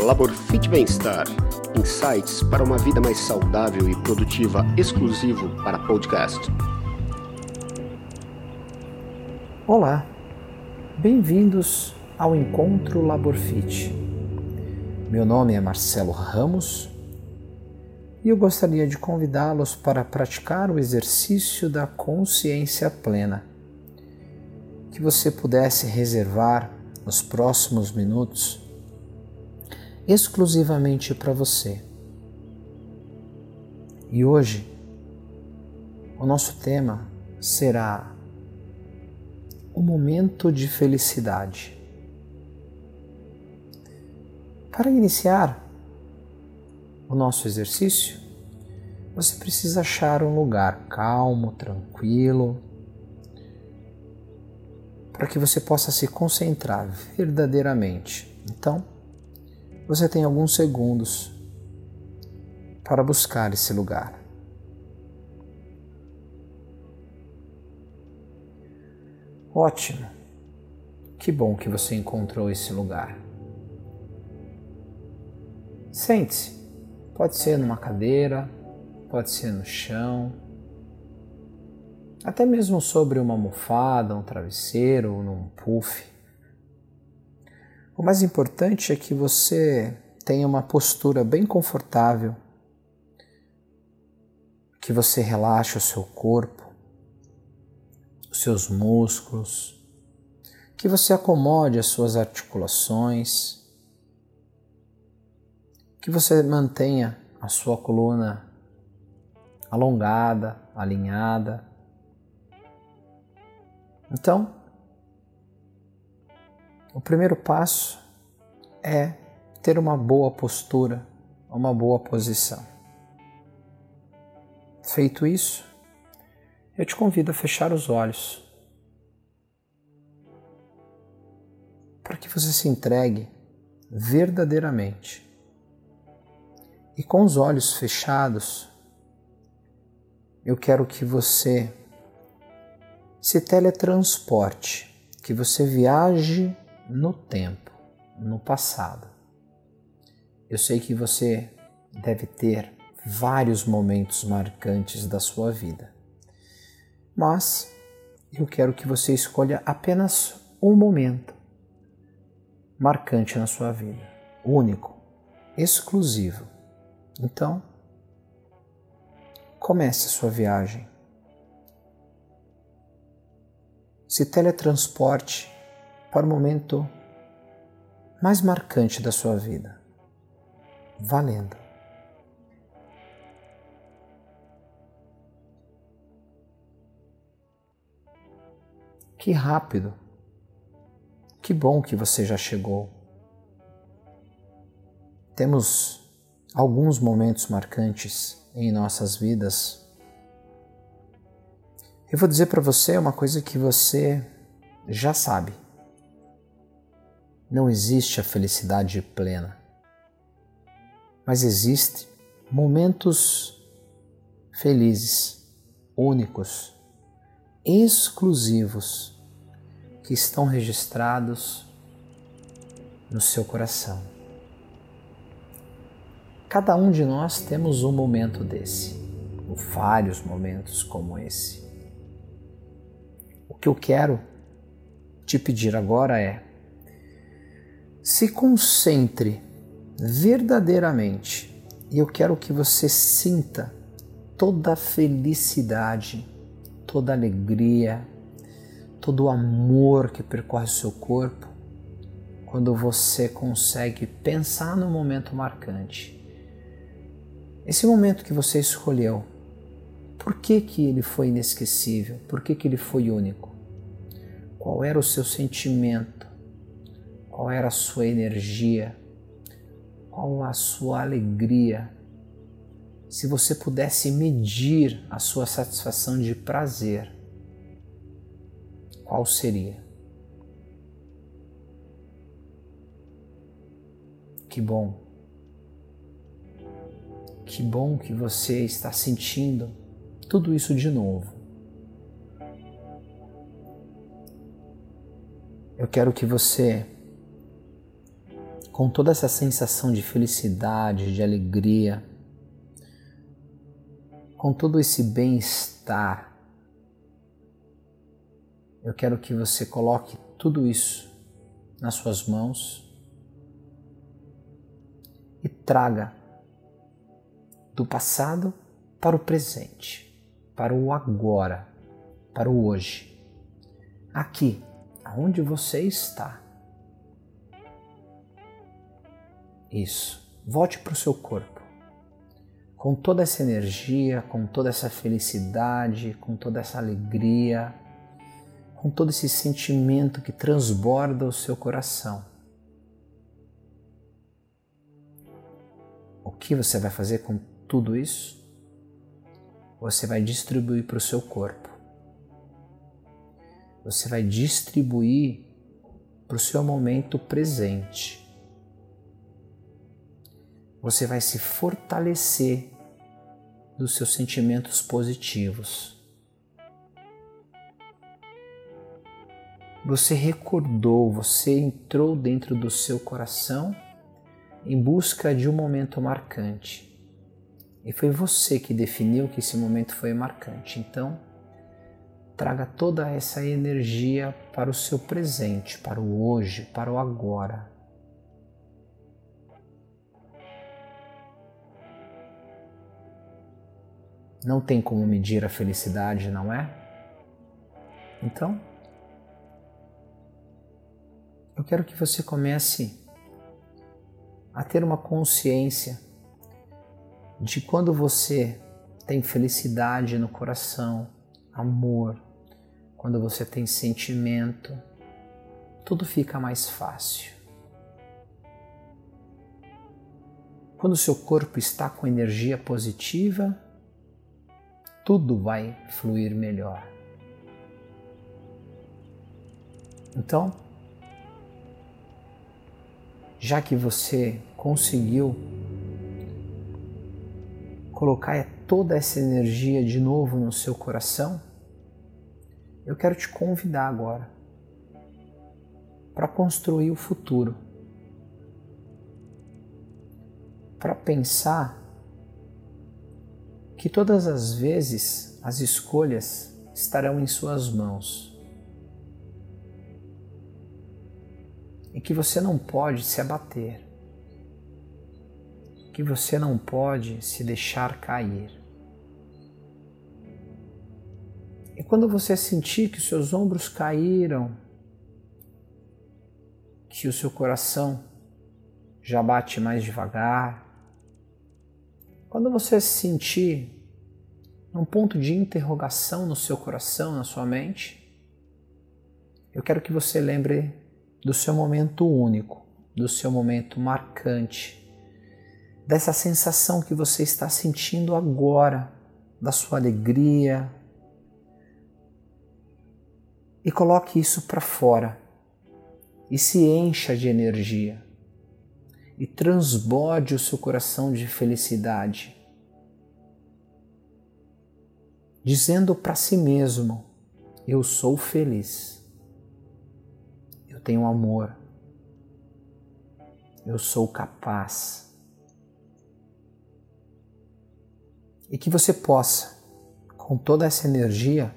Laborfit Bem-Estar. Insights para uma vida mais saudável e produtiva, exclusivo para podcast. Olá, bem-vindos ao Encontro Laborfit. Meu nome é Marcelo Ramos e eu gostaria de convidá-los para praticar o exercício da consciência plena. Que você pudesse reservar os próximos minutos exclusivamente para você. E hoje o nosso tema será o momento de felicidade. Para iniciar o nosso exercício, você precisa achar um lugar calmo, tranquilo, para que você possa se concentrar verdadeiramente. Então, você tem alguns segundos para buscar esse lugar. Ótimo! Que bom que você encontrou esse lugar. Sente-se. Pode ser numa cadeira, pode ser no chão, até mesmo sobre uma almofada, um travesseiro ou num puff. O mais importante é que você tenha uma postura bem confortável, que você relaxe o seu corpo, os seus músculos, que você acomode as suas articulações, que você mantenha a sua coluna alongada, alinhada. Então, o primeiro passo é ter uma boa postura, uma boa posição. Feito isso, eu te convido a fechar os olhos para que você se entregue verdadeiramente. E com os olhos fechados, eu quero que você se teletransporte, que você viaje no tempo, no passado. Eu sei que você deve ter vários momentos marcantes da sua vida, mas eu quero que você escolha apenas um momento marcante na sua vida, único, exclusivo. Então, comece a sua viagem. Se teletransporte para o momento mais marcante da sua vida. Valendo. Que rápido! Que bom que você já chegou. Temos alguns momentos marcantes em nossas vidas. Eu vou dizer para você uma coisa que você já sabe. Não existe a felicidade plena, mas existe momentos felizes, únicos, exclusivos que estão registrados no seu coração. Cada um de nós temos um momento desse, ou vários momentos como esse. O que eu quero te pedir agora é se concentre verdadeiramente e eu quero que você sinta toda a felicidade, toda a alegria, todo o amor que percorre seu corpo quando você consegue pensar no momento marcante. Esse momento que você escolheu, por que, que ele foi inesquecível? Por que, que ele foi único? Qual era o seu sentimento? Qual era a sua energia? Qual a sua alegria? Se você pudesse medir a sua satisfação de prazer, qual seria? Que bom. Que bom que você está sentindo tudo isso de novo. Eu quero que você com toda essa sensação de felicidade, de alegria, com todo esse bem-estar, eu quero que você coloque tudo isso nas suas mãos e traga do passado para o presente, para o agora, para o hoje. Aqui, aonde você está. Isso. Volte para o seu corpo. Com toda essa energia, com toda essa felicidade, com toda essa alegria, com todo esse sentimento que transborda o seu coração. O que você vai fazer com tudo isso? Você vai distribuir para o seu corpo. Você vai distribuir para o seu momento presente. Você vai se fortalecer dos seus sentimentos positivos. Você recordou, você entrou dentro do seu coração em busca de um momento marcante. E foi você que definiu que esse momento foi marcante. Então, traga toda essa energia para o seu presente, para o hoje, para o agora. Não tem como medir a felicidade, não é? Então, eu quero que você comece a ter uma consciência de quando você tem felicidade no coração, amor, quando você tem sentimento, tudo fica mais fácil. Quando o seu corpo está com energia positiva, tudo vai fluir melhor. Então, já que você conseguiu colocar toda essa energia de novo no seu coração, eu quero te convidar agora para construir o futuro. Para pensar que todas as vezes as escolhas estarão em suas mãos. e que você não pode se abater, que você não pode se deixar cair. E quando você sentir que seus ombros caíram, que o seu coração já bate mais devagar, quando você se sentir num ponto de interrogação no seu coração, na sua mente, eu quero que você lembre do seu momento único, do seu momento marcante, dessa sensação que você está sentindo agora, da sua alegria. E coloque isso para fora e se encha de energia e transborde o seu coração de felicidade, dizendo para si mesmo: Eu sou feliz eu tenho amor, eu sou capaz. E que você possa, com toda essa energia,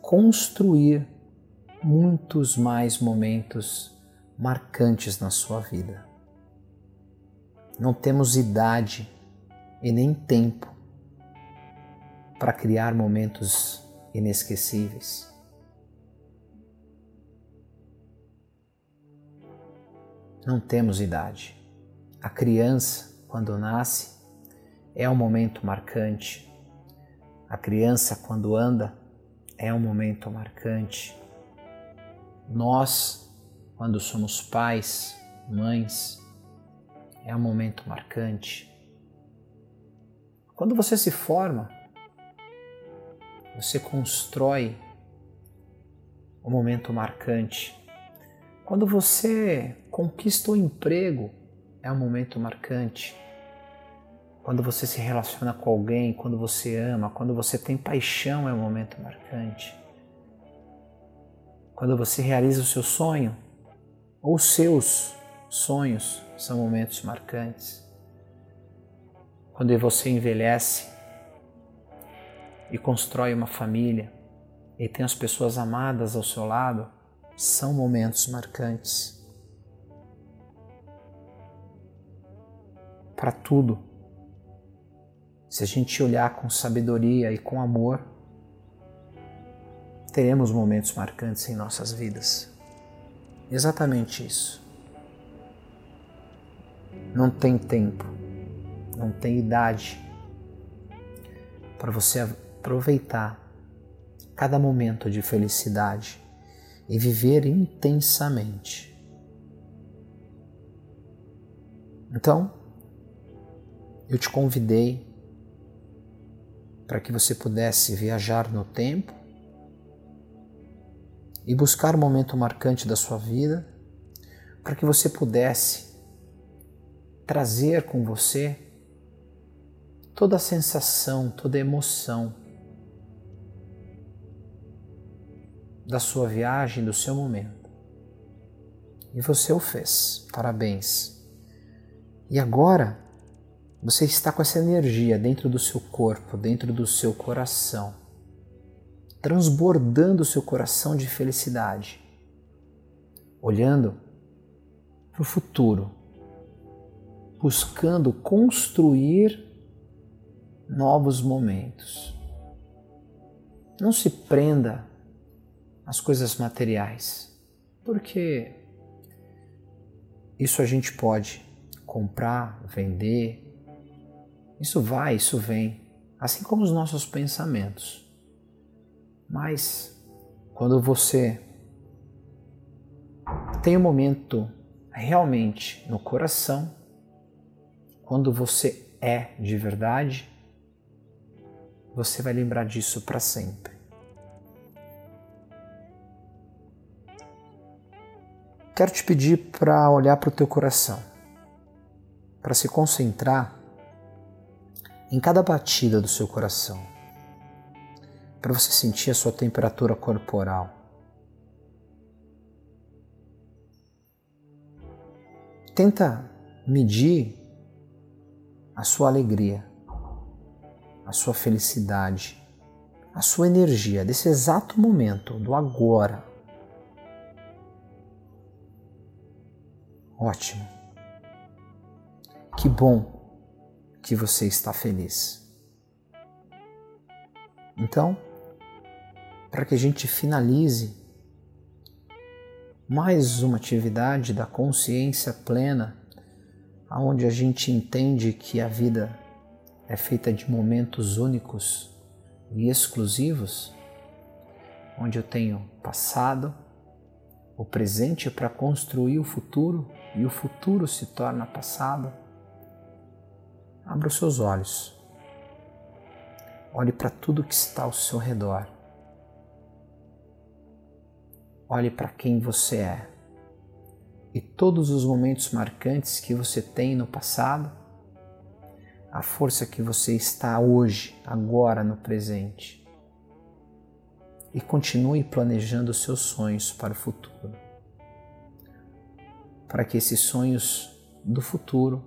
construir muitos mais momentos marcantes na sua vida. Não temos idade e nem tempo para criar momentos inesquecíveis. não temos idade. A criança, quando nasce, é um momento marcante. A criança, quando anda, é um momento marcante. Nós, quando somos pais, mães, é um momento marcante. Quando você se forma, você constrói um momento marcante. Quando você conquista o emprego, é um momento marcante. Quando você se relaciona com alguém, quando você ama, quando você tem paixão, é um momento marcante. Quando você realiza o seu sonho, ou seus Sonhos são momentos marcantes. Quando você envelhece e constrói uma família e tem as pessoas amadas ao seu lado, são momentos marcantes. Para tudo, se a gente olhar com sabedoria e com amor, teremos momentos marcantes em nossas vidas. Exatamente isso. Não tem tempo, não tem idade para você aproveitar cada momento de felicidade e viver intensamente. Então, eu te convidei para que você pudesse viajar no tempo e buscar o um momento marcante da sua vida, para que você pudesse trazer com você toda a sensação, toda a emoção da sua viagem, do seu momento. E você o fez. Parabéns. E agora você está com essa energia dentro do seu corpo, dentro do seu coração, transbordando seu coração de felicidade, olhando para o futuro, buscando construir novos momentos. Não se prenda às coisas materiais, porque isso a gente pode comprar, vender, isso vai, isso vem, assim como os nossos pensamentos. Mas quando você tem um momento realmente no coração, quando você é de verdade, você vai lembrar disso para sempre. Quero te pedir para olhar para o teu coração, para se concentrar em cada batida do seu coração, para você sentir a sua temperatura corporal. Tenta medir a sua alegria a sua felicidade, a sua energia desse exato momento, do agora. Ótimo. Que bom que você está feliz. Então, para que a gente finalize mais uma atividade da consciência plena, aonde a gente entende que a vida é feita de momentos únicos e exclusivos, onde eu tenho passado, o presente para construir o futuro e o futuro se torna passado. Abra os seus olhos. Olhe para tudo que está ao seu redor. Olhe para quem você é. E todos os momentos marcantes que você tem no passado a força que você está hoje, agora no presente. E continue planejando seus sonhos para o futuro. Para que esses sonhos do futuro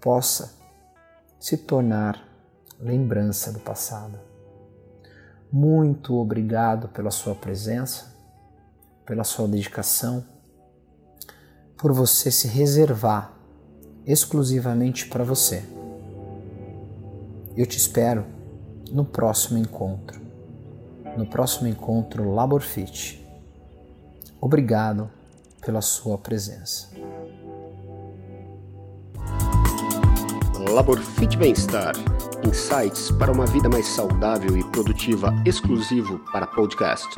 possa se tornar lembrança do passado. Muito obrigado pela sua presença, pela sua dedicação, por você se reservar exclusivamente para você. Eu te espero no próximo encontro, no próximo encontro Laborfit. Obrigado pela sua presença. Laborfit Bem-Estar. Insights para uma vida mais saudável e produtiva exclusivo para podcast.